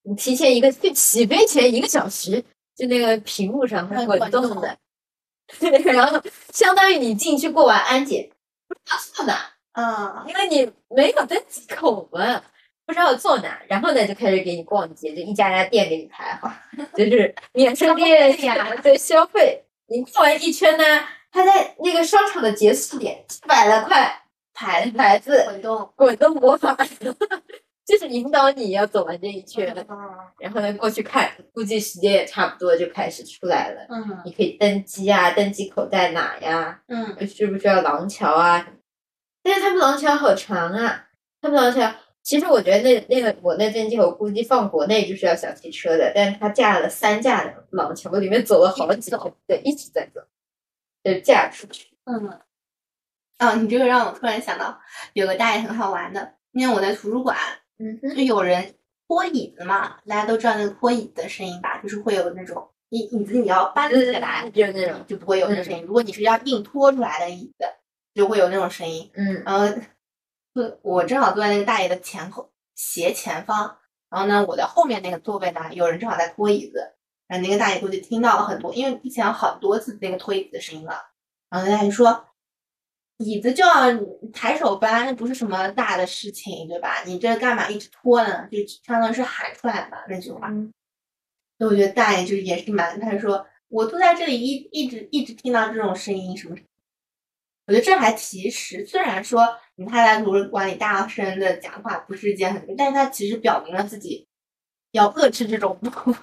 你提前一个就 起飞前一个小时，就那个屏幕上滚滚动的，对，然后相当于你进去过完安检，不知道坐哪。嗯因为你没有登机口嘛，不知道坐哪，然后呢就开始给你逛街，就一家家店给你排好，就是免税店呀，对消费。你逛完一圈呢，他在那个商场的结束点摆了块牌牌子，滚动，滚动魔法，就是引导你要走完这一圈，嗯然后呢过去看，估计时间也差不多就开始出来了。嗯你可以登机啊，登机口在哪呀？嗯需不需要廊桥啊？但是他们廊桥好长啊，他们廊桥其实我觉得那那个我那登机我估计放国内就是要小汽车的，但是他架了三架的廊桥，里面走了好几个，对，一直在走，就架出去。嗯。哦，你这个让我突然想到，有个大爷很好玩的，因为我在图书馆，嗯就有人拖椅子嘛，大家都知道那个拖椅子的声音吧，就是会有那种椅椅子你要搬起来，就是那种，就不会有那个声音。如果你是要硬拖出来的椅子，就会有那种声音。嗯然后，就我正好坐在那个大爷的前后斜前方，然后呢，我的后面那个座位呢，有人正好在拖椅子，然后那个大爷估计听到了很多，因为之前有好多次那个拖椅子的声音了，然后那大爷说。椅子就要抬手搬，那不是什么大的事情，对吧？你这干嘛一直拖呢？就相当于是喊出来嘛那句话。嗯所以我觉得大爷就是也是蛮，他说我坐在这里一一直一直听到这种声音什么，我觉得这还其实虽然说你他在图书馆里大声的讲话不是一件很，但是他其实表明了自己要遏制这种不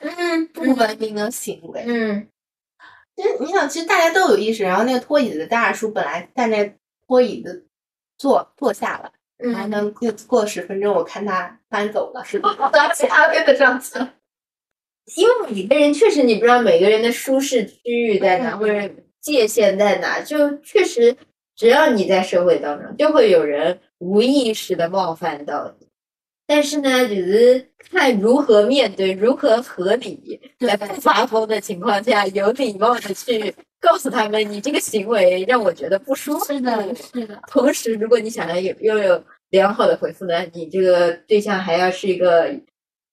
嗯 不文明的行为。嗯其实你想，其实大家都有意识，然后那个拖椅子的大叔本来在那拖椅子坐坐下了，还嗯，能过过十分钟，我看他搬走了，是吧？他其他跟得上去了。因为每个人确实你不知道每个人的舒适区域在哪，嗯或者界限在哪，就确实只要你在社会当中，就会有人无意识的冒犯到你。但是呢，只是看如何面对，如何合理，在不发疯的情况下，有礼貌的去告诉他们，你这个行为让我觉得不舒服。是的，是的，同时，如果你想要有又有良好的回复呢？你这个对象还要是一个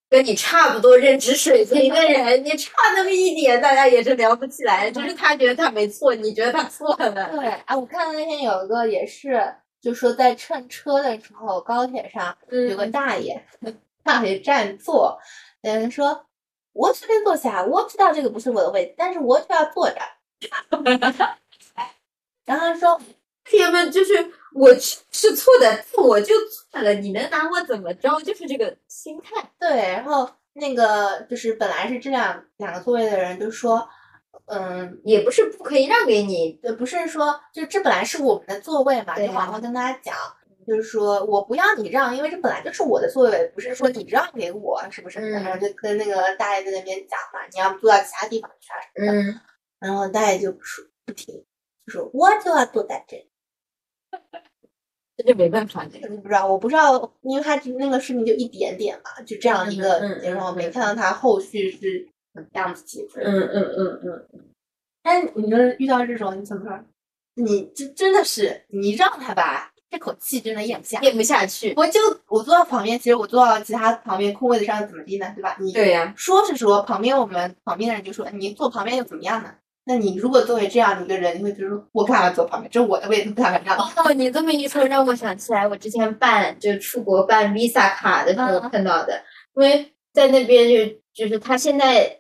跟你差不多认知水平的人，你差那么一点，大家也是聊不起来。就是他觉得他没错，你觉得他错了。对，哎，我看到那天有一个也是，就说在乘车的时候，高铁上有个嗯，大爷，大爷占座，嗯，说我随便坐下，我知道这个不是我的位置，但是我就要坐这儿。然后说，铁们就是我是是错的，我就错了，你能拿我怎么着？就是这个心态。对，然后那个就是本来是这两两个座位的人就说，嗯，也不是不可以让给你，呃，不是说，就这本来是我们的座位嘛，就好好跟大家讲，就是说我不要你让，因为这本来就是我的座位，不是说你让给我，是不是？嗯然后就跟那个大爷在那边讲嘛，你要坐到其他地方去啊什么的。嗯，然后大爷就不说不听，就说我就要坐在这里。这就没办法的。我就不知道，我不知道，因为他只那个视频就一点点嘛，就这样一个嗯嗯嗯结果，我没嗯看到他后续是怎么样子解决。嗯嗯嗯嗯，但是你说遇到这种，你怎么说？你这真的是你让他吧，这口气真的咽不下。咽不下去。我就我坐到旁边，其实我坐到其他旁边空位子上怎么地呢？对吧？你对呀、说是说旁边我们旁边的人就说你坐旁边又怎么样呢？那你如果作为这样一个人，你会觉得说我干嘛坐旁边？这是我的位置，干嘛让？哦，你这么一说，让我想起来我之前办就出国办 Visa 卡的时候嗯看到的，因为在那边就就是他现在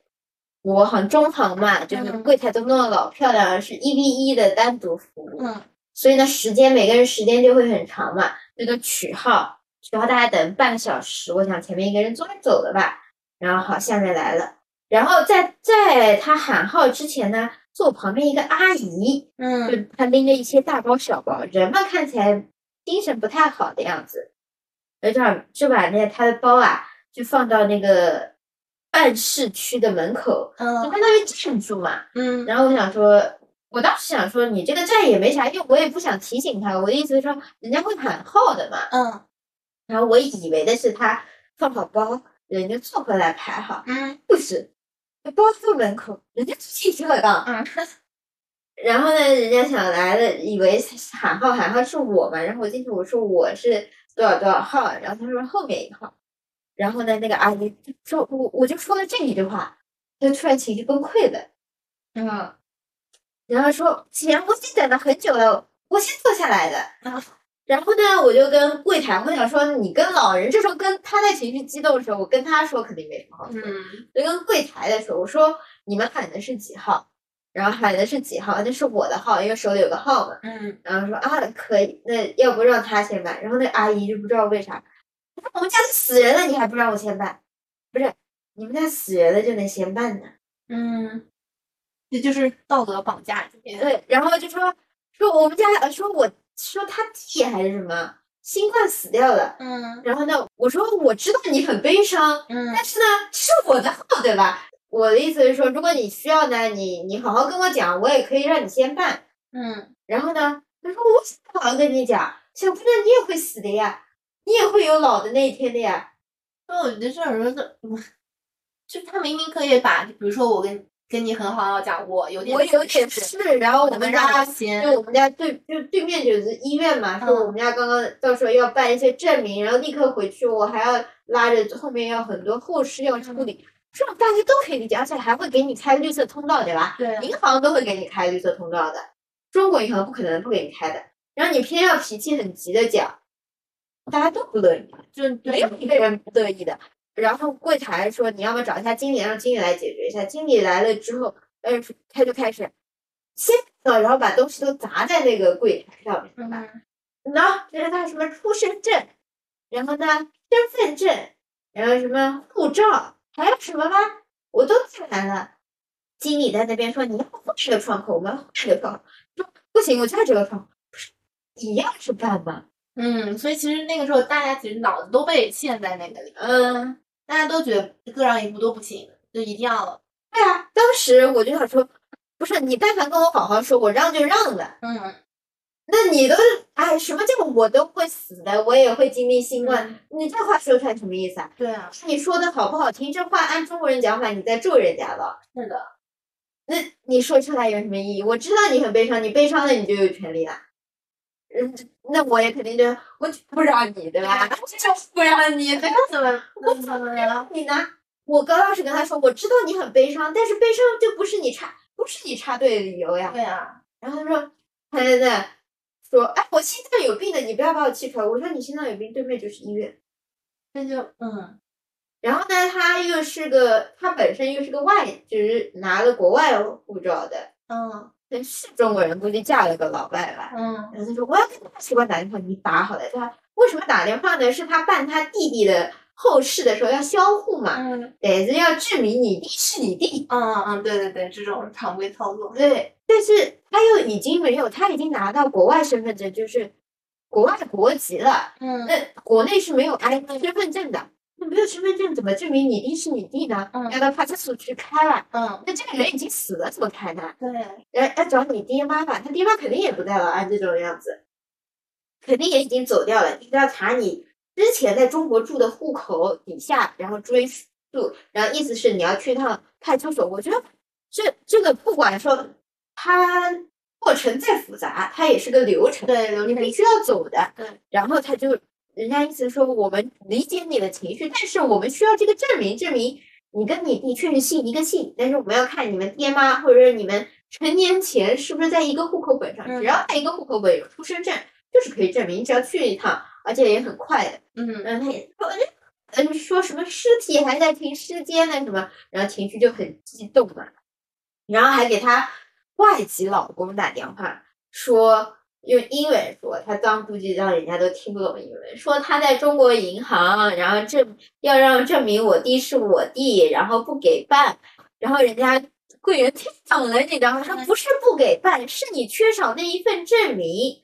我好像中行嘛，就是嗯柜台都弄得老漂亮了，是一 v 一的单独服务，嗯所以呢时间每个人时间就会很长嘛，这个取号取号大概等半个小时，我想前面一个人坐着走了吧，然后好下面来了，然后在在他喊号之前呢，坐我旁边一个阿姨。嗯就他拎着一些大包小包，人嘛看起来精神不太好的样子，而且就把那他的包啊，就放到那个办事区的门口，嗯就嗯相当于站住嘛。嗯然后我想说，我当时想说，你这个站也没啥用，我也不想提醒他。我的意思是说，人家会喊号的嘛。嗯然后我以为的是他放好包，人就坐回来排好，嗯不是，包放门口，人家进去了刚。嗯 然后呢，人家想来了，以为喊号喊号是我嘛，然后我进去我说我是多少多少号，然后他说后面一号，然后呢，那个阿姨说我我就说了这一句话，她就突然情绪崩溃了，嗯然后说姐，我已经等了很久了，我先坐下来的。啊 然后呢，我就跟柜台，我想说，你跟老人这时候跟他在情绪激动的时候，我跟他说肯定没什么好说就跟柜台的时候，我说你们喊的是几号？然后喊的是几号？那是我的号，因为手里有个号嘛。嗯然后说啊，可以，那要不让他先办？然后那阿姨就不知道为啥，我们家都死人了，你还不让我先办？不是，你们家死人了就能先办呢？嗯，这就是道德绑架。对，然后就说说我们家呃说我说他弟还是什么新冠死掉了。嗯然后呢，我说我知道你很悲伤，嗯但是呢，是我的号，对吧？我的意思是说，如果你需要呢，你你好好跟我讲，我也可以让你先办。嗯然后呢，他说我想好好跟你讲，小姑娘你也会死的呀，你也会有老的那一天的呀。所以我觉得这种人是，嗯就他明明可以把，比如说我跟跟你很好要讲，我有点我有点事事，然后我们让家就我们家对就对面就是医院嘛，说嗯我们家刚刚到时候要办一些证明，然后立刻回去，我还要拉着后面要很多后事要处理，这种大家都可以理解，而且还会给你开绿色通道，对吧？对银行都会给你开绿色通道的，中国银行不可能不给你开的。然后你偏要脾气很急的讲，大家都不乐意，就没有一个人不乐意的。然后柜台说你要不要找一下经理，让经理来解决一下。经理来了之后，呃，他就开始先呃，然后把东西都砸在那个柜台上面，对吧？嗯然后这是他什么出生证，然后呢身份证，然后什么护照，还有什么吗？我都带来了。经理在那边说你要换这个窗口，我们换这个窗口。说不行，我就要这个窗口，不是一样是办吗？嗯，所以其实那个时候大家其实脑子都被陷在那个里，嗯，大家都觉得各让一步都不行，就一定要对啊，当时我就想说，不是你但凡跟我好好说，我让就让了。嗯那你都哎，什么叫我都会死的，我也会经历新冠？嗯你这话说出来什么意思啊？对啊，你说的好不好听？这话按中国人讲法，你在咒人家了。是的，那你说出来有什么意义？我知道你很悲伤，你悲伤了你就有权利了。嗯，那我也肯定就我就不让你，对吧？就是不让你，对吧？怎么怎么了？你呢？我刚开始跟他说，我知道你很悲伤，但是悲伤就不是你插不是你插队的理由呀。对啊，然后他说他在那说，哎，我心脏有病的，你不要把我气出来。我说你心脏有病，对面就是医院。那就嗯然后呢，他又是个，他本身又是个外，就是拿了国外护照的，嗯那是中国人，估计嫁了个老外吧。嗯然后他说我要跟大使馆打电话，你打好了。他为什么打电话呢？是他办他弟弟的后事的时候要销户嘛，嗯得是要证明你弟是你弟。嗯嗯嗯，对对对，这种常规操作。对，但是他又已经没有，他已经拿到国外身份证，就是国外的国籍了。嗯那国内是没有 I 身份证的，那没有身份证怎么证明你弟是你弟呢？嗯要到派出所去开了。嗯，那这个人已经死了，怎么开呢？对，要要找你爹妈吧，他爹妈肯定也不在了，按这种样子，肯定也已经走掉了。你都要查你之前在中国住的户口底下，然后追溯，然后意思是你要去一趟派出所。我觉得这这个不管说他过程再复杂，它也是个流程，对，流程你必须要走的。对，然后他就人家意思说我们理解你的情绪，但是我们需要这个证明，证明你跟你弟确实姓一个姓，但是我们要看你们爹妈或者是你们成年前是不是在一个户口本上，嗯只要在一个户口本有出生证，就是可以证明，你只要去一趟，而且也很快的。嗯然后他也说，嗯，说什么尸体还在停尸间呢什么，然后情绪就很激动嘛，然后还给他外籍老公打电话说。用英文说，他当估计让人家都听不懂英文。说他在中国银行，然后证要让证明我弟是我弟，然后不给办，然后人家柜员听懂了，你知道吗？说不是不给办，是你缺少那一份证明。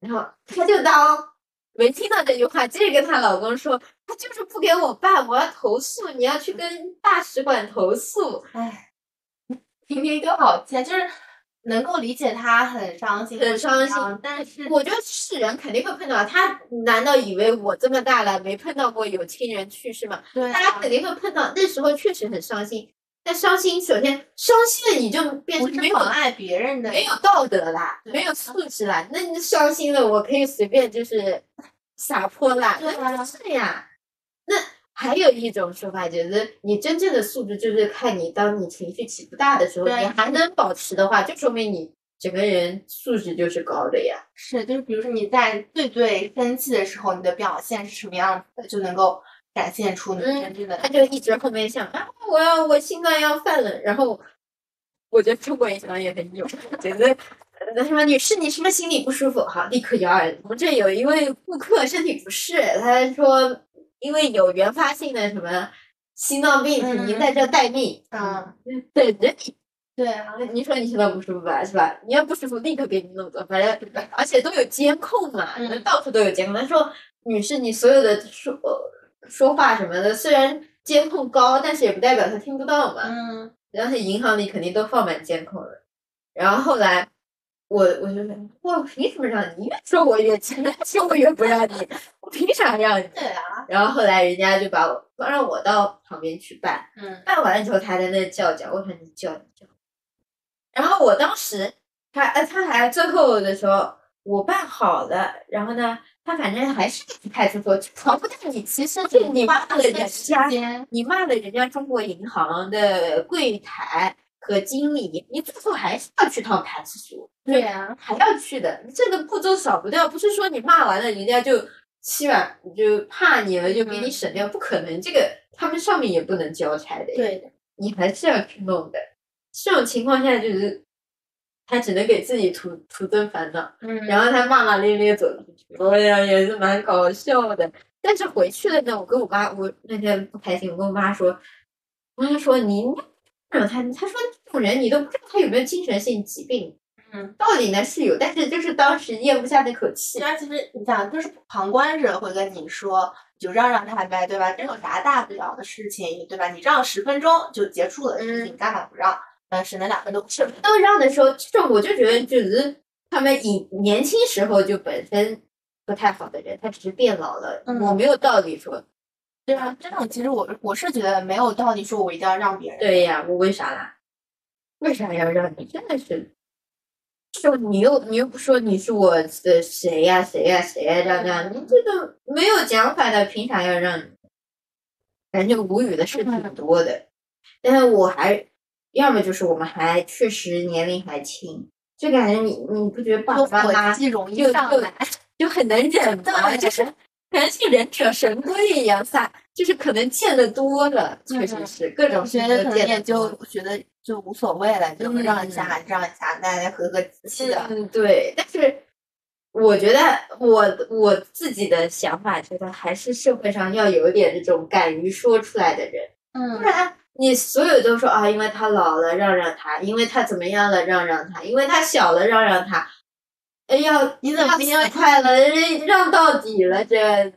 然后他就当没听到这句话，接着跟她老公说，他就是不给我办，我要投诉，你要去跟大使馆投诉。哎，听听都好气，就是能够理解他很伤心，很伤心嗯但是我觉得是人肯定会碰到，他难道以为我这么大了没碰到过有亲人去世吗？对啊大家肯定会碰到，那时候确实很伤心。但伤心，首先伤心了你就变成没有是妨碍别人的，没有道德啦，没有素质啦。那你伤心了，我可以随便就是撒泼啦，对那啊不是呀。那还有一种说法，就是你真正的素质就是看你当你情绪起伏大的时候，你还能保持的话，就说明你整个人素质就是高的呀。是就是比如说你在最最生气的时候，你的表现是什么样子的，就能够展现出你嗯真正的他就一直后面想啊，我要我心脏要犯了，然后我觉得中国人想也很有，觉得。呃他说：“女士，你是不是心里不舒服？哈，立刻摇耳。我们这有一位顾客身体不适，他说因为有原发性的什么心脏病，嗯您在这待命，嗯，等着你。对啊，你说你心脏不舒服吧，是吧？你要不舒服，立刻给你弄走。反正而且都有监控嘛，到处都有监控。他说，女士，你所有的说呃说话什么的，虽然监控高，但是也不代表他听不到嘛。嗯然后银行里肯定都放满监控了。然后后来我我就说，我凭什么让你？越说我越气，说我越不让你，我凭啥让你？对啊，然后后来人家就把我让我到旁边去办。嗯办完了之后，他在那叫叫，我说你叫你叫。然后我当时，他呃他还最后的时候我办好了，然后呢，他反正还是去派出所，传不到你，其实是你骂了人家，你骂了人家中国银行的柜台和经理，你最后还是要去趟派出所，对啊，还要去的，这个步骤少不掉，不是说你骂完了人家就欺软就怕你了就给你嗯省掉，不可能，这个他们上面也不能交差的。对的，你还是要去弄的。这种情况下，就是他只能给自己徒徒增烦恼，嗯，然后他骂骂咧咧走出去，哎呀也是蛮搞笑的。但是回去了呢，我跟我妈，我那天不开心，我跟我妈说，我妈说你让他，他说这种人你都不知道他有没有精神性疾病，嗯，道理呢是有，但是就是当时咽不下那口气虽。然其实你想，就是旁观者会跟你说，你就让让他呗，对吧？这有啥大不了的事情，对吧？你让十分钟就结束了的事情，干嘛不让？呃，省得两分钟是都让的时候，这种我就觉得就是他们以年轻时候就本身不太好的人，他只是变老了，嗯我没有道理说，对啊，这种其实我我是觉得没有道理说我一定要让别人。对呀，我为啥啦？为啥要让你？真的是，就你又你又不说你是我的谁呀谁呀谁呀这样这样，你这个没有讲法的，凭啥要让你？感觉无语的事挺多的，但是我还要么就是我们还确实年龄还轻，就感觉你你不觉得爸妈妈气容易上来。就很能忍吗，就是感觉像忍者神龟一样撒，就是可能见的多了，确实嗯是各种我觉事情都得可能也见就觉得就无所谓了，就让一下让一下，大家和和气气的。嗯，对，但是我觉得我我自己的想法，觉得还是社会上要有一点这种敢于说出来的人，嗯不嗯，然你所有都说啊，因为他老了让让他，因为他怎么样了让让他，因为他小了让让他，哎呀你怎么要因为死快了让到底了这样子。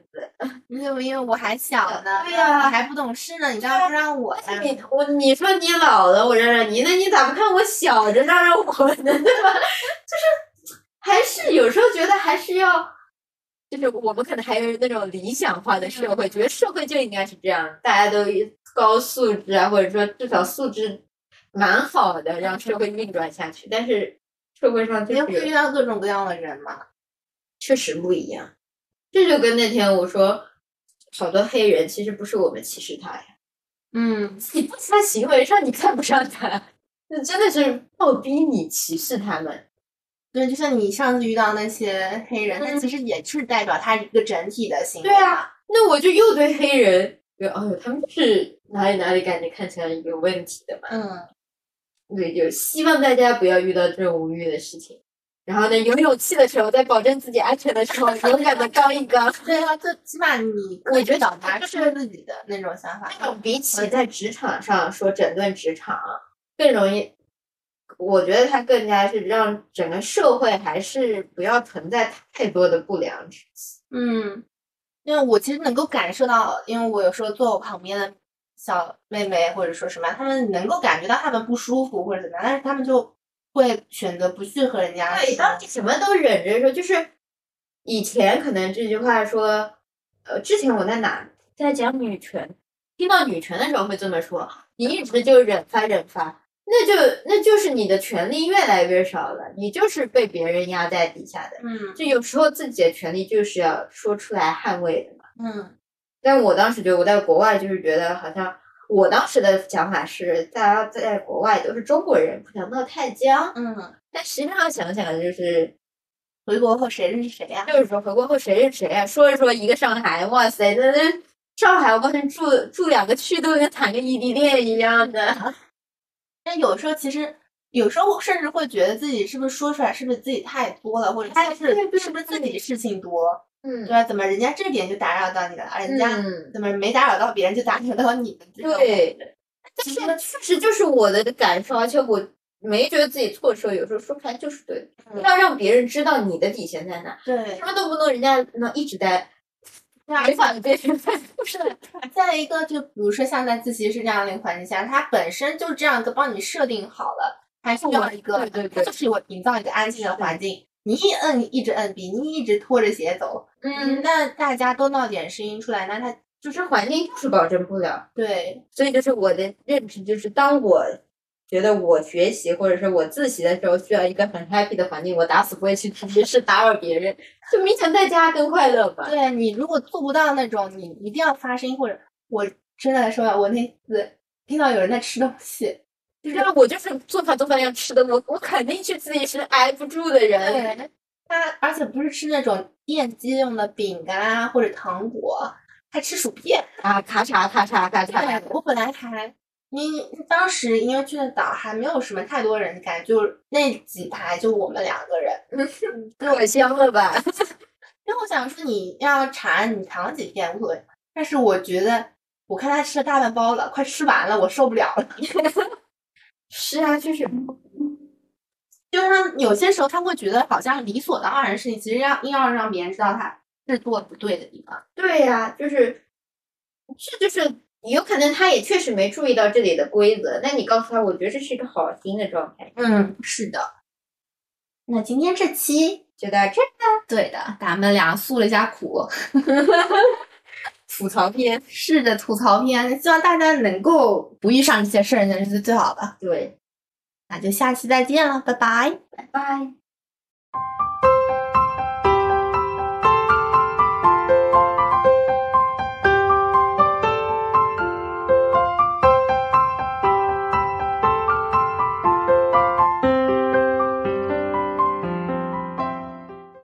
你怎么因为我还小呢？对呀我还不懂事呢，你干嘛不让我呀？你我你说你老了，我让让你，那你咋不看我小着让让我呢？对吧？就是还是有时候觉得还是要，就是我们可能还有那种理想化的社会，觉得社会就应该是这样，大家都高素质啊，或者说至少素质蛮好的，让社会运转下去。但是社会上就也会遇到各种各样的人嘛。确实不一样。这就跟那天我说，好多黑人其实不是我们歧视他呀。嗯，你不他行为上你看不上他，那真的是倒逼你歧视他们。对，就像你上次遇到那些黑人，他嗯其实也是代表他一个整体的行为。对啊，那我就又对黑人，觉得哦，他们是哪里哪里感觉看起来有问题的嘛。嗯，对，就希望大家不要遇到这种无语的事情。然后呢，有勇气的时候，在保证自己安全的时候，勇敢的刚一刚。对啊，最起码你我觉得表达就出自己的那种想法。那种比起在职场上说整顿职场，更容易，我觉得它更加是让整个社会还是不要存在太多的不良之气。嗯，因为我其实能够感受到，因为我有时候坐我旁边的小妹妹或者说什么，他们能够感觉到他们不舒服或者怎么样，但是他们就会选择不去和人家对，说。当你什么都忍着说，就是以前可能这句话说，呃，之前我在哪在讲女权，听到女权的时候会这么说，你一直就忍发忍发，那就那就是你的权利越来越少了，你就是被别人压在底下的。嗯就有时候自己的权利就是要说出来捍卫的嘛。嗯但我当时觉得我在国外就是觉得好像。我当时的想法是，大家在国外都是中国人，不想闹太僵。嗯，但实际上想想，就是回国后谁认识谁呀、就是说回国后谁认谁啊？说着说一个上海，哇塞，那那上海我告诉你住住两个区都跟谈个异地恋一样的。但有时候其实，有时候甚至会觉得自己是不是说出来是不是自己太多了，或者哎是是不是自己事情多，嗯对吧？怎么人家这点就打扰到你了，人家嗯，怎么没打扰到别人就打扰到你了？对。但是确实就是我的感受，而且我没觉得自己错的时候，有时候说出来就是对要让别人知道你的底线在哪，对什么都不能人家能一直在对啊违反别人 在不是再一个，就比如说像在自习室这样的一个环境下，它本身就这样一个帮你设定好了，它需要一个，对对对就是我营造一个安静的环境。你一摁一直摁笔，你一直拖着鞋走，嗯，那大家都闹点声音出来，那他就是环境就是保证不了。对，所以就是我的认知，就是当我觉得我学习或者是我自习的时候，需要一个很 happy 的环境，我打死不会去直接是打扰别人，就勉强在家更快乐吧。对你如果做不到那种，你一定要发声音，或者我真的说，我那次听到有人在吃东西，就是我就是做饭做饭要吃的，我我肯定去自己是挨不住的人。他而且不是吃那种电击用的饼干啊或者糖果，他吃薯片。啊，咔嚓咔嚓咔嚓，我本来还，因为当时因为去的早还没有什么太多人，感觉就那几排就我们两个人。可香了吧？因为我想说你要馋，你尝几片无所谓。但是我觉得，我看他吃了大半包了，快吃完了，我受不了了。是啊，就是就是他有些时候他会觉得好像理所当然的事情，其实要硬要让别人知道他是做不对的地方。对呀、就是这就是有可能他也确实没注意到这里的规则，那你告诉他，我觉得这是一个好心的状态，嗯，是的。那今天这期就到这儿对的，咱们俩诉了一下苦，吐槽篇。是的，吐槽篇，希望大家能够不遇上这些事儿，那是最好的。对，那就下期再见了，拜拜。拜拜。拜。